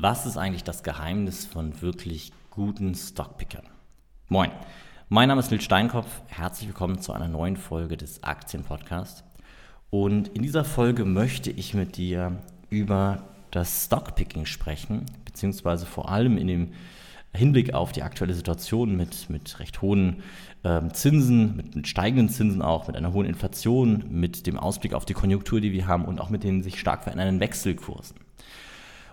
Was ist eigentlich das Geheimnis von wirklich guten Stockpickern? Moin, mein Name ist Nils Steinkopf. Herzlich willkommen zu einer neuen Folge des Aktienpodcasts. Und in dieser Folge möchte ich mit dir über das Stockpicking sprechen, beziehungsweise vor allem in dem Hinblick auf die aktuelle Situation mit, mit recht hohen ähm, Zinsen, mit, mit, steigenden Zinsen auch, mit einer hohen Inflation, mit dem Ausblick auf die Konjunktur, die wir haben und auch mit den sich stark verändernden Wechselkursen.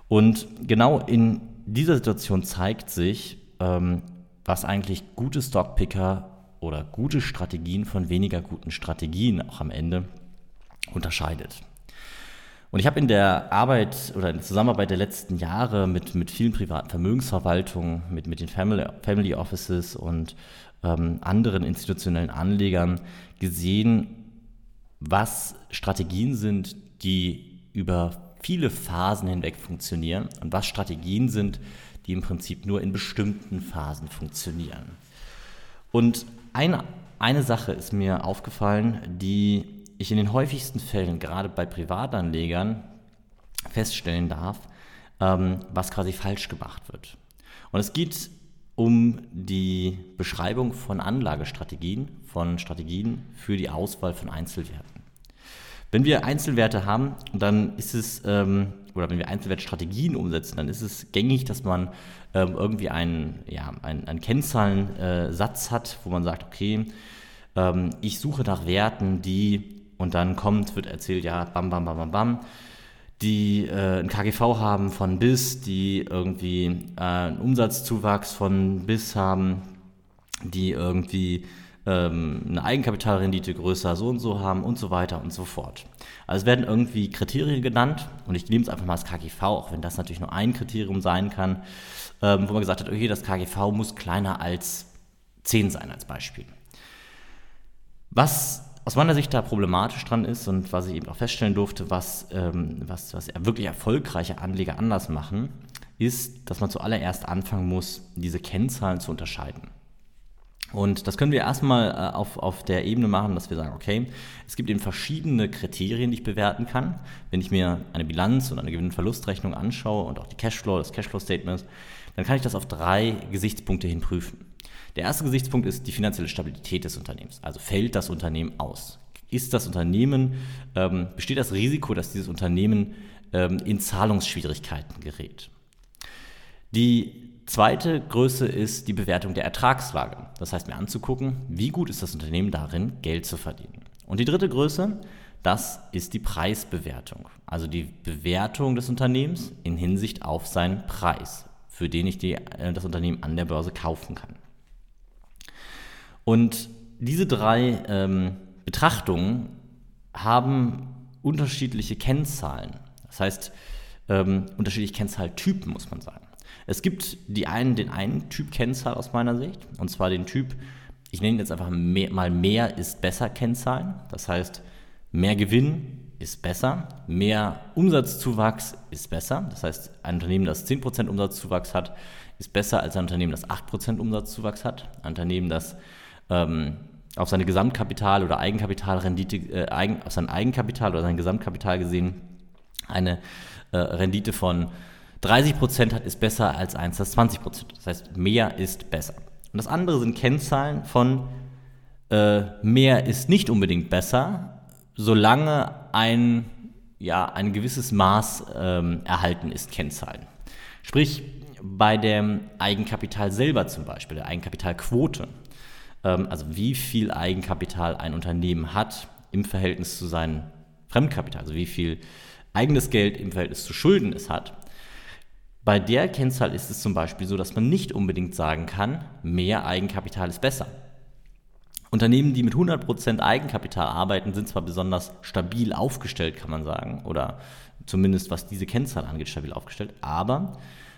Und genau in dieser Situation zeigt sich, ähm, was eigentlich gute Stockpicker oder gute Strategien von weniger guten Strategien auch am Ende unterscheidet. Und ich habe in der Arbeit oder in der Zusammenarbeit der letzten Jahre mit, mit vielen privaten Vermögensverwaltungen, mit, mit den Family, Family Offices und ähm, anderen institutionellen Anlegern gesehen, was Strategien sind, die über viele Phasen hinweg funktionieren und was Strategien sind, die im Prinzip nur in bestimmten Phasen funktionieren. Und eine, eine Sache ist mir aufgefallen, die ich in den häufigsten Fällen, gerade bei Privatanlegern, feststellen darf, ähm, was quasi falsch gemacht wird. Und es geht um die Beschreibung von Anlagestrategien, von Strategien für die Auswahl von Einzelwerten. Wenn wir Einzelwerte haben, dann ist es, ähm, oder wenn wir Einzelwertstrategien umsetzen, dann ist es gängig, dass man ähm, irgendwie einen, ja, einen, einen Kennzahlensatz hat, wo man sagt, okay, ähm, ich suche nach Werten, die, und dann kommt, wird erzählt, ja, bam, bam, bam, bam, bam, die äh, ein KGV haben von bis, die irgendwie äh, einen Umsatzzuwachs von bis haben, die irgendwie ähm, eine Eigenkapitalrendite größer so und so haben und so weiter und so fort. Also es werden irgendwie Kriterien genannt und ich nehme es einfach mal als KGV, auch wenn das natürlich nur ein Kriterium sein kann, ähm, wo man gesagt hat, okay, das KGV muss kleiner als 10 sein als Beispiel. Was aus meiner Sicht da problematisch dran ist und was ich eben auch feststellen durfte, was, ähm, was, was wirklich erfolgreiche Anleger anders machen, ist, dass man zuallererst anfangen muss, diese Kennzahlen zu unterscheiden. Und das können wir erstmal äh, auf, auf der Ebene machen, dass wir sagen, okay, es gibt eben verschiedene Kriterien, die ich bewerten kann. Wenn ich mir eine Bilanz oder eine Gewinn-Verlustrechnung anschaue und auch die Cashflow, das Cashflow-Statement, dann kann ich das auf drei Gesichtspunkte hin prüfen. Der erste Gesichtspunkt ist die finanzielle Stabilität des Unternehmens. Also fällt das Unternehmen aus? Ist das Unternehmen, ähm, besteht das Risiko, dass dieses Unternehmen ähm, in Zahlungsschwierigkeiten gerät? Die Zweite Größe ist die Bewertung der Ertragslage. Das heißt, mir anzugucken, wie gut ist das Unternehmen darin, Geld zu verdienen. Und die dritte Größe, das ist die Preisbewertung. Also die Bewertung des Unternehmens in Hinsicht auf seinen Preis, für den ich die, äh, das Unternehmen an der Börse kaufen kann. Und diese drei ähm, Betrachtungen haben unterschiedliche Kennzahlen. Das heißt, ähm, unterschiedliche Kennzahltypen, muss man sagen. Es gibt die einen, den einen Typ Kennzahl aus meiner Sicht, und zwar den Typ, ich nenne jetzt einfach mehr, mal mehr ist besser Kennzahlen. Das heißt, mehr Gewinn ist besser, mehr Umsatzzuwachs ist besser. Das heißt, ein Unternehmen, das 10% Umsatzzuwachs hat, ist besser als ein Unternehmen, das 8% Umsatzzuwachs hat. Ein Unternehmen, das ähm, auf seine Gesamtkapital- oder Eigenkapitalrendite, äh, Eigen, auf sein Eigenkapital oder sein Gesamtkapital gesehen eine äh, Rendite von 30% hat, ist besser als eins, das 20% Das heißt, mehr ist besser. Und das andere sind Kennzahlen von äh, mehr ist nicht unbedingt besser, solange ein, ja, ein gewisses Maß ähm, erhalten ist, Kennzahlen. Sprich, bei dem Eigenkapital selber zum Beispiel, der Eigenkapitalquote, ähm, also wie viel Eigenkapital ein Unternehmen hat im Verhältnis zu seinem Fremdkapital, also wie viel eigenes Geld im Verhältnis zu Schulden es hat, bei der Kennzahl ist es zum Beispiel so, dass man nicht unbedingt sagen kann, mehr Eigenkapital ist besser. Unternehmen, die mit 100% Eigenkapital arbeiten, sind zwar besonders stabil aufgestellt, kann man sagen, oder zumindest was diese Kennzahl angeht, stabil aufgestellt, aber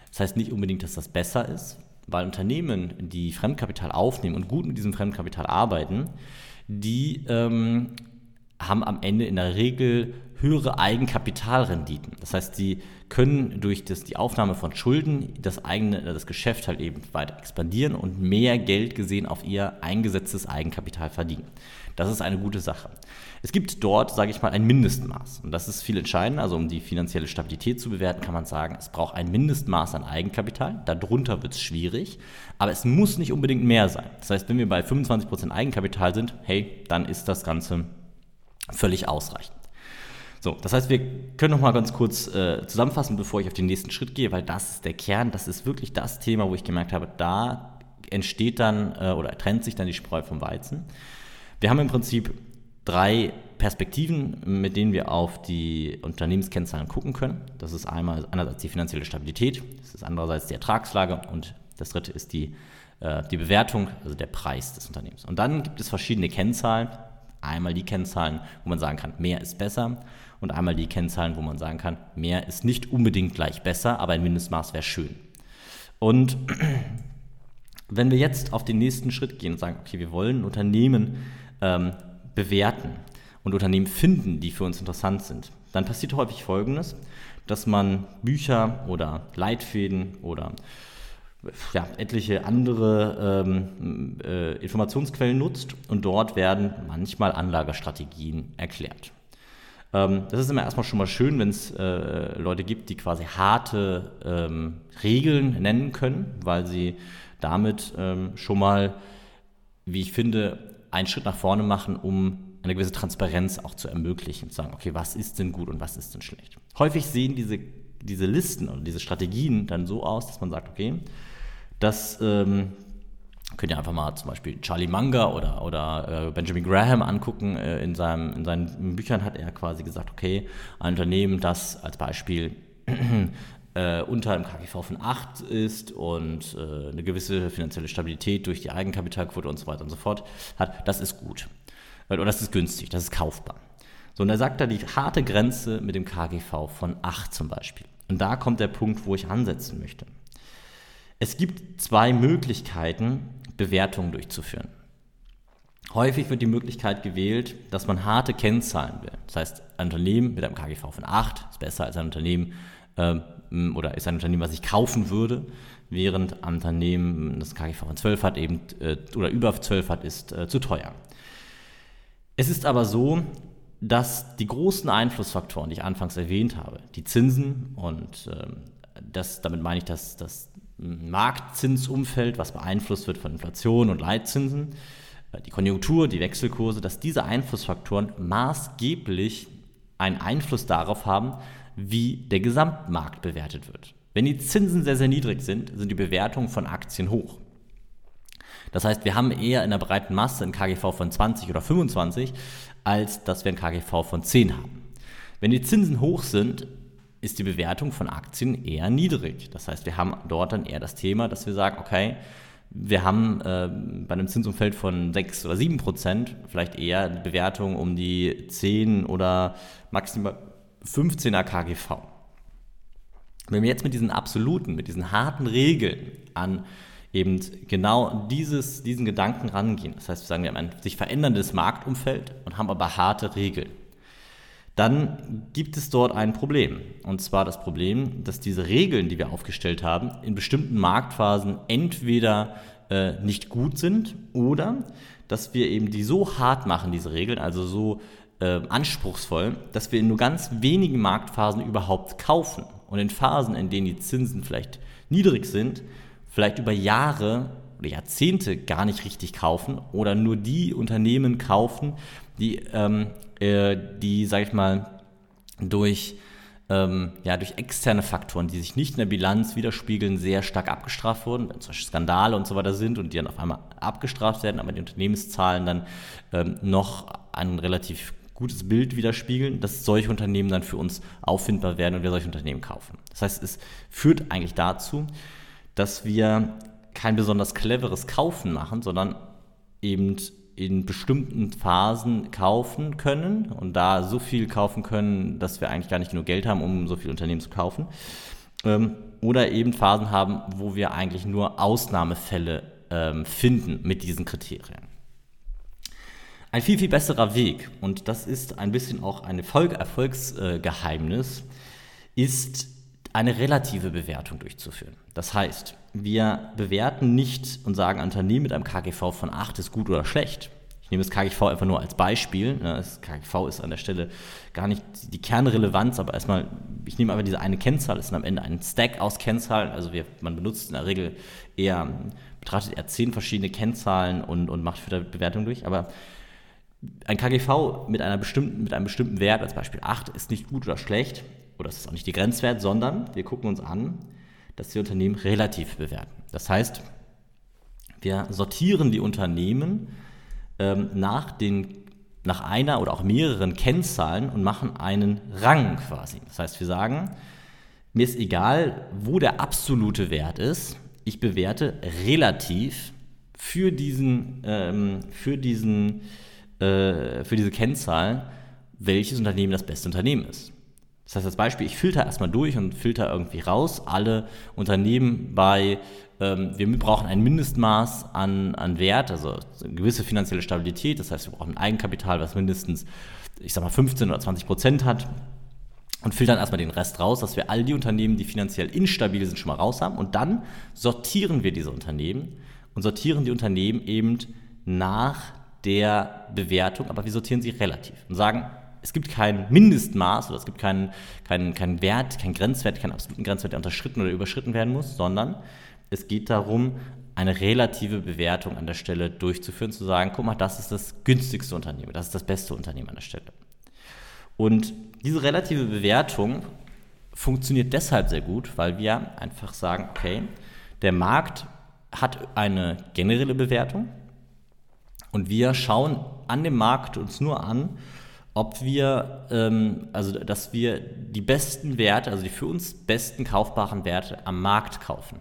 das heißt nicht unbedingt, dass das besser ist, weil Unternehmen, die Fremdkapital aufnehmen und gut mit diesem Fremdkapital arbeiten, die ähm, haben am Ende in der Regel höhere Eigenkapitalrenditen. Das heißt, sie können durch das, die Aufnahme von Schulden das eigene, das Geschäft halt eben weiter expandieren und mehr Geld gesehen auf ihr eingesetztes Eigenkapital verdienen. Das ist eine gute Sache. Es gibt dort, sage ich mal, ein Mindestmaß. Und das ist viel entscheidender. Also um die finanzielle Stabilität zu bewerten, kann man sagen, es braucht ein Mindestmaß an Eigenkapital. Darunter wird es schwierig. Aber es muss nicht unbedingt mehr sein. Das heißt, wenn wir bei 25% Eigenkapital sind, hey, dann ist das Ganze völlig ausreichend. So, das heißt, wir können noch mal ganz kurz äh, zusammenfassen, bevor ich auf den nächsten Schritt gehe, weil das ist der Kern, das ist wirklich das Thema, wo ich gemerkt habe, da entsteht dann äh, oder trennt sich dann die Spreu vom Weizen. Wir haben im Prinzip drei Perspektiven, mit denen wir auf die Unternehmenskennzahlen gucken können. Das ist einmal einerseits die finanzielle Stabilität, das ist andererseits die Ertragslage und das dritte ist die, äh, die Bewertung, also der Preis des Unternehmens. Und dann gibt es verschiedene Kennzahlen. Einmal die Kennzahlen, wo man sagen kann, mehr ist besser und einmal die Kennzahlen, wo man sagen kann, mehr ist nicht unbedingt gleich besser, aber ein Mindestmaß wäre schön. Und wenn wir jetzt auf den nächsten Schritt gehen und sagen, okay, wir wollen Unternehmen ähm, bewerten und Unternehmen finden, die für uns interessant sind, dann passiert häufig Folgendes, dass man Bücher oder Leitfäden oder ja, etliche andere ähm, äh, Informationsquellen nutzt und dort werden manchmal Anlagestrategien erklärt. Ähm, das ist immer erstmal schon mal schön, wenn es äh, Leute gibt, die quasi harte ähm, Regeln nennen können, weil sie damit ähm, schon mal, wie ich finde, einen Schritt nach vorne machen, um eine gewisse Transparenz auch zu ermöglichen, zu sagen, okay, was ist denn gut und was ist denn schlecht. Häufig sehen diese, diese Listen oder diese Strategien dann so aus, dass man sagt, okay, das ähm, könnt ihr einfach mal zum Beispiel Charlie Munger oder, oder äh, Benjamin Graham angucken. Äh, in, seinem, in seinen Büchern hat er quasi gesagt, okay, ein Unternehmen, das als Beispiel äh, unter einem KGV von 8 ist und äh, eine gewisse finanzielle Stabilität durch die Eigenkapitalquote und so weiter und so fort hat, das ist gut. Oder das ist günstig, das ist kaufbar. So, und er sagt da die harte Grenze mit dem KGV von 8 zum Beispiel. Und da kommt der Punkt, wo ich ansetzen möchte. Es gibt zwei Möglichkeiten, Bewertungen durchzuführen. Häufig wird die Möglichkeit gewählt, dass man harte Kennzahlen will. Das heißt, ein Unternehmen mit einem KGV von 8 ist besser als ein Unternehmen ähm, oder ist ein Unternehmen, was ich kaufen würde, während ein Unternehmen, das KGV von 12 hat, eben äh, oder über 12 hat, ist äh, zu teuer. Es ist aber so, dass die großen Einflussfaktoren, die ich anfangs erwähnt habe, die Zinsen und ähm, das, damit meine ich das, das Marktzinsumfeld, was beeinflusst wird von Inflation und Leitzinsen, äh, die Konjunktur, die Wechselkurse, dass diese Einflussfaktoren maßgeblich einen Einfluss darauf haben, wie der Gesamtmarkt bewertet wird. Wenn die Zinsen sehr, sehr niedrig sind, sind die Bewertungen von Aktien hoch. Das heißt, wir haben eher in der breiten Masse ein KGV von 20 oder 25, als dass wir ein KGV von 10 haben. Wenn die Zinsen hoch sind, ist die Bewertung von Aktien eher niedrig. Das heißt, wir haben dort dann eher das Thema, dass wir sagen, okay, wir haben äh, bei einem Zinsumfeld von 6 oder 7 Prozent vielleicht eher eine Bewertung um die 10 oder maximal 15er KGV. Wenn wir jetzt mit diesen absoluten, mit diesen harten Regeln an eben genau dieses, diesen Gedanken rangehen, das heißt, wir sagen, wir haben ein sich veränderndes Marktumfeld und haben aber harte Regeln, dann gibt es dort ein Problem. Und zwar das Problem, dass diese Regeln, die wir aufgestellt haben, in bestimmten Marktphasen entweder äh, nicht gut sind oder dass wir eben die so hart machen, diese Regeln, also so äh, anspruchsvoll, dass wir in nur ganz wenigen Marktphasen überhaupt kaufen. Und in Phasen, in denen die Zinsen vielleicht niedrig sind, vielleicht über Jahre oder Jahrzehnte gar nicht richtig kaufen oder nur die Unternehmen kaufen, die, ähm, äh, die sag ich mal, durch, ähm, ja, durch externe Faktoren, die sich nicht in der Bilanz widerspiegeln, sehr stark abgestraft wurden, wenn zum Beispiel Skandale und so weiter sind und die dann auf einmal abgestraft werden, aber die Unternehmenszahlen dann ähm, noch ein relativ gutes Bild widerspiegeln, dass solche Unternehmen dann für uns auffindbar werden und wir solche Unternehmen kaufen. Das heißt, es führt eigentlich dazu, dass wir kein besonders cleveres Kaufen machen, sondern eben in bestimmten Phasen kaufen können und da so viel kaufen können, dass wir eigentlich gar nicht genug Geld haben, um so viele Unternehmen zu kaufen. Ähm, oder eben Phasen haben, wo wir eigentlich nur Ausnahmefälle ähm, finden mit diesen Kriterien. Ein viel, viel besserer Weg, und das ist ein bisschen auch ein Erfolgsgeheimnis, ist eine relative Bewertung durchzuführen. Das heißt, wir bewerten nicht und sagen, ein Unternehmen mit einem KGV von 8 ist gut oder schlecht. Ich nehme das KGV einfach nur als Beispiel. Das KGV ist an der Stelle gar nicht die Kernrelevanz, aber erstmal, ich nehme einfach diese eine Kennzahl, das ist am Ende ein Stack aus Kennzahlen. Also wir, man benutzt in der Regel eher, betrachtet eher zehn verschiedene Kennzahlen und, und macht für die Bewertung durch. Aber ein KGV mit, einer bestimmten, mit einem bestimmten Wert, als Beispiel 8, ist nicht gut oder schlecht, oder es ist auch nicht die Grenzwert, sondern wir gucken uns an, dass die Unternehmen relativ bewerten. Das heißt, wir sortieren die Unternehmen ähm, nach, den, nach einer oder auch mehreren Kennzahlen und machen einen Rang quasi. Das heißt, wir sagen, mir ist egal, wo der absolute Wert ist, ich bewerte relativ für diesen, ähm, für diesen, äh, für diese Kennzahl, welches Unternehmen das beste Unternehmen ist. Das heißt, als Beispiel, ich filter erstmal durch und filter irgendwie raus alle Unternehmen bei, ähm, wir brauchen ein Mindestmaß an, an Wert, also eine gewisse finanzielle Stabilität. Das heißt, wir brauchen ein Eigenkapital, was mindestens, ich sag mal, 15 oder 20 Prozent hat. Und filtern erstmal den Rest raus, dass wir all die Unternehmen, die finanziell instabil sind, schon mal raus haben. Und dann sortieren wir diese Unternehmen und sortieren die Unternehmen eben nach der Bewertung, aber wir sortieren sie relativ und sagen, es gibt kein Mindestmaß oder es gibt keinen kein, kein Wert, keinen Grenzwert, keinen absoluten Grenzwert, der unterschritten oder überschritten werden muss, sondern es geht darum, eine relative Bewertung an der Stelle durchzuführen, zu sagen, guck mal, das ist das günstigste Unternehmen, das ist das beste Unternehmen an der Stelle. Und diese relative Bewertung funktioniert deshalb sehr gut, weil wir einfach sagen, okay, der Markt hat eine generelle Bewertung und wir schauen an dem Markt uns nur an, ob wir, ähm, also dass wir die besten Werte, also die für uns besten kaufbaren Werte am Markt kaufen.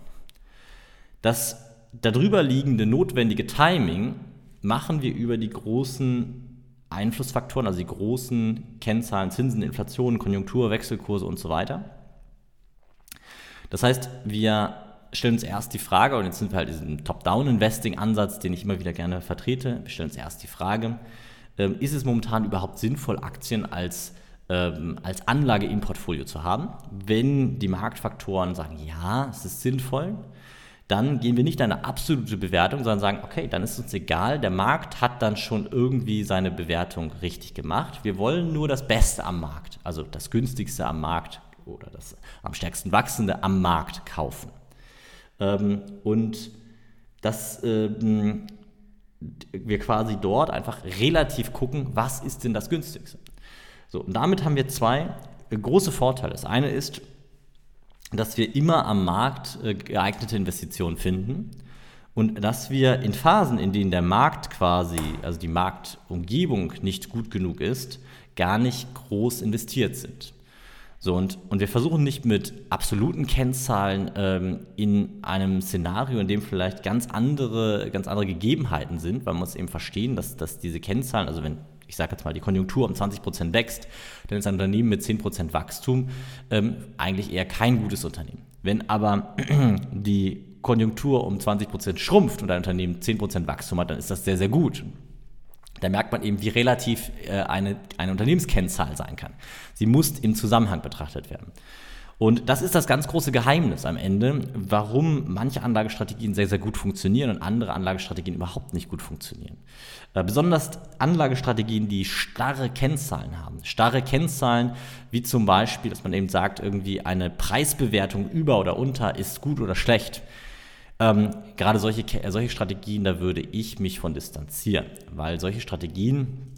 Das darüber liegende notwendige Timing machen wir über die großen Einflussfaktoren, also die großen Kennzahlen, Zinsen, Inflation, Konjunktur, Wechselkurse und so weiter. Das heißt, wir stellen uns erst die Frage, und jetzt sind wir halt diesen Top-Down-Investing-Ansatz, den ich immer wieder gerne vertrete, wir stellen uns erst die Frage, ähm, ist es momentan überhaupt sinnvoll, Aktien als, ähm, als Anlage im Portfolio zu haben? Wenn die Marktfaktoren sagen, ja, es ist sinnvoll, dann gehen wir nicht eine absolute Bewertung, sondern sagen, okay, dann ist uns egal, der Markt hat dann schon irgendwie seine Bewertung richtig gemacht. Wir wollen nur das Beste am Markt, also das günstigste am Markt oder das am stärksten wachsende am Markt kaufen. Ähm, und das ähm, wir quasi dort einfach relativ gucken, was ist denn das günstigste. So, und damit haben wir zwei große Vorteile. Das eine ist, dass wir immer am Markt äh, geeignete Investitionen finden und dass wir in Phasen, in denen der Markt quasi, also die Marktumgebung nicht gut genug ist, gar nicht groß investiert sind. So, und, und wir versuchen nicht mit absoluten Kennzahlen ähm, in einem Szenario, in dem vielleicht ganz andere, ganz andere Gegebenheiten sind, weil man muss eben verstehen, dass, dass diese Kennzahlen, also wenn ich sage jetzt mal, die Konjunktur um 20 Prozent wächst, dann ist ein Unternehmen mit 10 Prozent Wachstum ähm, eigentlich eher kein gutes Unternehmen. Wenn aber die Konjunktur um 20 Prozent schrumpft und ein Unternehmen 10 Prozent Wachstum hat, dann ist das sehr, sehr gut. Da merkt man eben, wie relativ äh, eine, eine Unternehmenskennzahl sein kann. Sie muss im Zusammenhang betrachtet werden. Und das ist das ganz große Geheimnis am Ende, warum manche Anlagestrategien sehr, sehr gut funktionieren und andere Anlagestrategien überhaupt nicht gut funktionieren. Äh, besonders Anlagestrategien, die starre Kennzahlen haben. Starre Kennzahlen, wie zum Beispiel, dass man eben sagt, irgendwie eine Preisbewertung über oder unter ist gut oder schlecht. Ähm, gerade solche, solche Strategien, da würde ich mich von distanzieren, weil solche Strategien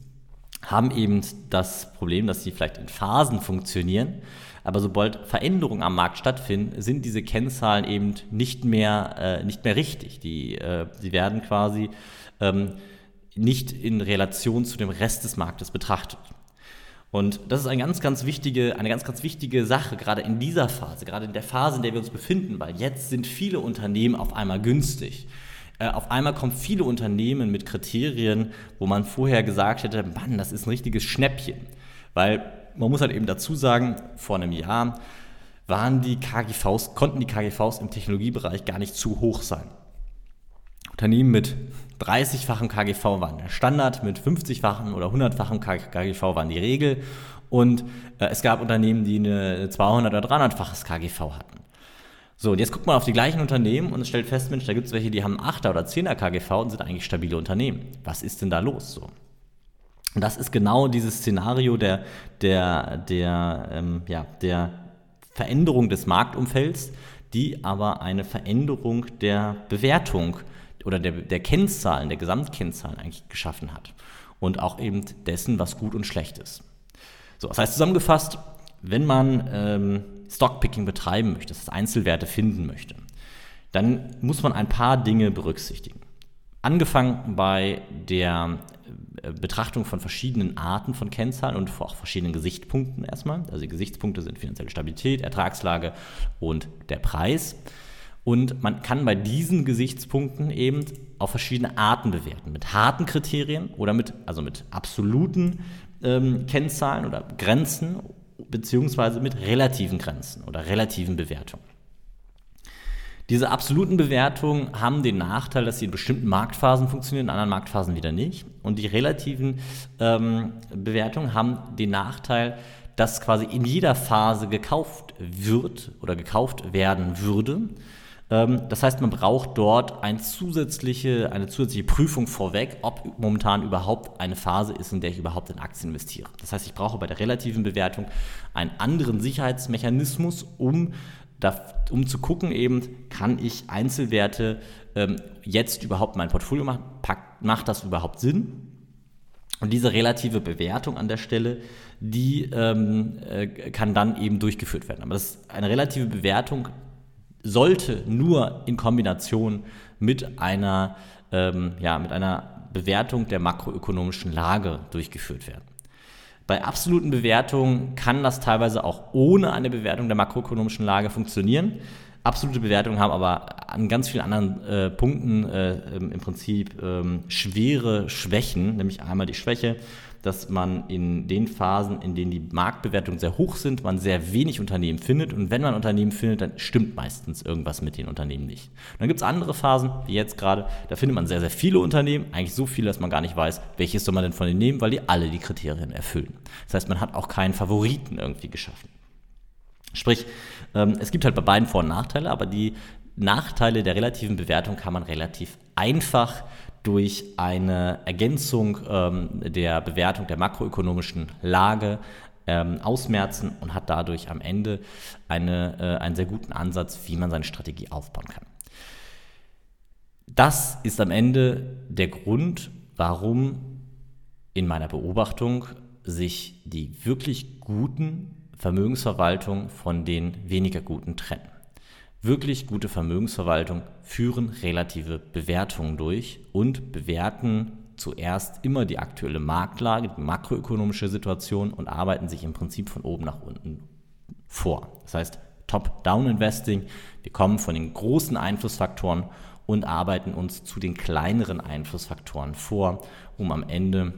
haben eben das Problem, dass sie vielleicht in Phasen funktionieren, aber sobald Veränderungen am Markt stattfinden, sind diese Kennzahlen eben nicht mehr, äh, nicht mehr richtig. Die, äh, sie werden quasi ähm, nicht in Relation zu dem Rest des Marktes betrachtet. Und das ist eine ganz, ganz wichtige, eine ganz, ganz wichtige Sache, gerade in dieser Phase, gerade in der Phase, in der wir uns befinden, weil jetzt sind viele Unternehmen auf einmal günstig. Äh, auf einmal kommen viele Unternehmen mit Kriterien, wo man vorher gesagt hätte, Mann, das ist ein richtiges Schnäppchen. Weil man muss halt eben dazu sagen, vor einem Jahr waren die KGVs, konnten die KGVs im Technologiebereich gar nicht zu hoch sein. Unternehmen mit 30-fachem KGV waren der Standard, mit 50-fachem oder 100-fachem KGV waren die Regel Und äh, es gab Unternehmen, die eine 200 oder 300-faches KGV hatten. So, und jetzt guckt man auf die gleichen Unternehmen und stellt fest, Mensch, da gibt es welche, die haben 8er oder 10er KGV und sind eigentlich stabile Unternehmen. Was ist denn da los? So. Und das ist genau dieses Szenario der, der, der, ähm, ja, der Veränderung des Marktumfelds, die aber eine Veränderung der Bewertung oder der, der Kennzahlen, der Gesamtkennzahlen eigentlich geschaffen hat. Und auch eben dessen, was gut und schlecht ist. So, das heißt zusammengefasst, wenn man ähm, Stockpicking betreiben möchte, das heißt Einzelwerte finden möchte, dann muss man ein paar Dinge berücksichtigen. Angefangen bei der äh, Betrachtung von verschiedenen Arten von Kennzahlen und auch verschiedenen Gesichtspunkten erstmal. Also die Gesichtspunkte sind finanzielle Stabilität, Ertragslage und der Preis. Und man kann bei diesen Gesichtspunkten eben auf verschiedene Arten bewerten. Mit harten Kriterien oder mit, also mit absoluten ähm, Kennzahlen oder Grenzen, beziehungsweise mit relativen Grenzen oder relativen Bewertungen. Diese absoluten Bewertungen haben den Nachteil, dass sie in bestimmten Marktphasen funktionieren, in anderen Marktphasen wieder nicht. Und die relativen ähm, Bewertungen haben den Nachteil, dass quasi in jeder Phase gekauft wird oder gekauft werden würde. Ähm, das heißt, man braucht dort eine zusätzliche, eine zusätzliche Prüfung vorweg, ob momentan überhaupt eine Phase ist, in der ich überhaupt in Aktien investiere. Das heißt, ich brauche bei der relativen Bewertung einen anderen Sicherheitsmechanismus, um um zu gucken eben, kann ich Einzelwerte ähm, jetzt überhaupt mein Portfolio machen, Pack, macht das überhaupt Sinn? Und diese relative Bewertung an der Stelle, die ähm, äh, kann dann eben durchgeführt werden. Aber das, eine relative Bewertung sollte nur in Kombination mit einer, ähm, ja, mit einer Bewertung der makroökonomischen Lage durchgeführt werden. Bei absoluten Bewertungen kann das teilweise auch ohne eine Bewertung der makroökonomischen Lage funktionieren. Absolute Bewertungen haben aber an ganz vielen anderen äh, Punkten äh, im Prinzip ähm, schwere Schwächen, nämlich einmal die Schwäche, dass man in den Phasen, in denen die Marktbewertungen sehr hoch sind, man sehr wenig Unternehmen findet. Und wenn man Unternehmen findet, dann stimmt meistens irgendwas mit den Unternehmen nicht. Und dann gibt es andere Phasen, wie jetzt gerade, da findet man sehr, sehr viele Unternehmen, eigentlich so viele, dass man gar nicht weiß, welches soll man denn von denen nehmen, weil die alle die Kriterien erfüllen. Das heißt, man hat auch keinen Favoriten irgendwie geschaffen. Sprich, ähm, es gibt halt bei beiden Vor- und Nachteile, aber die Nachteile der relativen Bewertung kann man relativ einfach durch eine Ergänzung ähm, der Bewertung der makroökonomischen Lage ähm, ausmerzen und hat dadurch am Ende eine, äh, einen sehr guten Ansatz, wie man seine Strategie aufbauen kann. Das ist am Ende der Grund, warum in meiner Beobachtung sich die wirklich guten Vermögensverwaltungen von den weniger guten trennen. Wirklich gute Vermögensverwaltung führen relative Bewertungen durch und bewerten zuerst immer die aktuelle Marktlage, die makroökonomische Situation und arbeiten sich im Prinzip von oben nach unten vor. Das heißt, Top-Down-Investing, wir kommen von den großen Einflussfaktoren und arbeiten uns zu den kleineren Einflussfaktoren vor, um am Ende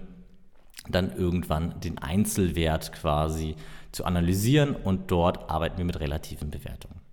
dann irgendwann den Einzelwert quasi zu analysieren und dort arbeiten wir mit relativen Bewertungen.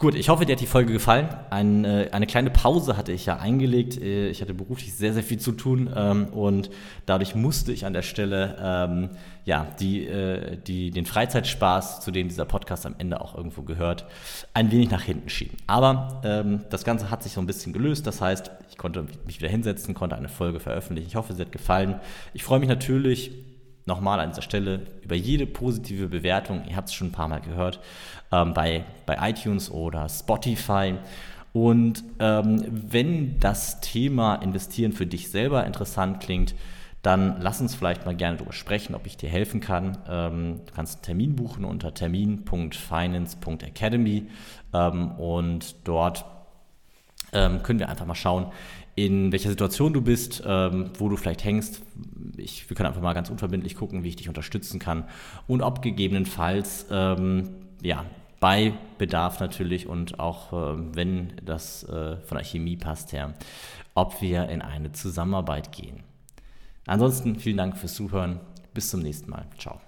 Gut, ich hoffe, dir hat die Folge gefallen. Ein, äh, eine kleine Pause hatte ich ja eingelegt. Äh, ich hatte beruflich sehr, sehr viel zu tun ähm, und dadurch musste ich an der Stelle ähm, ja, die, äh, die, den Freizeitspaß, zu dem dieser Podcast am Ende auch irgendwo gehört, ein wenig nach hinten schieben. Aber ähm, das Ganze hat sich so ein bisschen gelöst. Das heißt, ich konnte mich wieder hinsetzen, konnte eine Folge veröffentlichen. Ich hoffe, sie hat gefallen. Ich freue mich natürlich nochmal an dieser Stelle über jede positive Bewertung, ihr habt es schon ein paar Mal gehört, ähm, bei, bei iTunes oder Spotify. Und ähm, wenn das Thema Investieren für dich selber interessant klingt, dann lass uns vielleicht mal gerne darüber sprechen, ob ich dir helfen kann. Ähm, du kannst einen Termin buchen unter termin.finance.academy ähm, und dort ähm, können wir einfach mal schauen, in welcher Situation du bist, ähm, wo du vielleicht hängst. Ich, wir können einfach mal ganz unverbindlich gucken, wie ich dich unterstützen kann und ob gegebenenfalls ähm, ja, bei Bedarf natürlich und auch äh, wenn das äh, von der Chemie passt her, ob wir in eine Zusammenarbeit gehen. Ansonsten vielen Dank fürs Zuhören. Bis zum nächsten Mal. Ciao.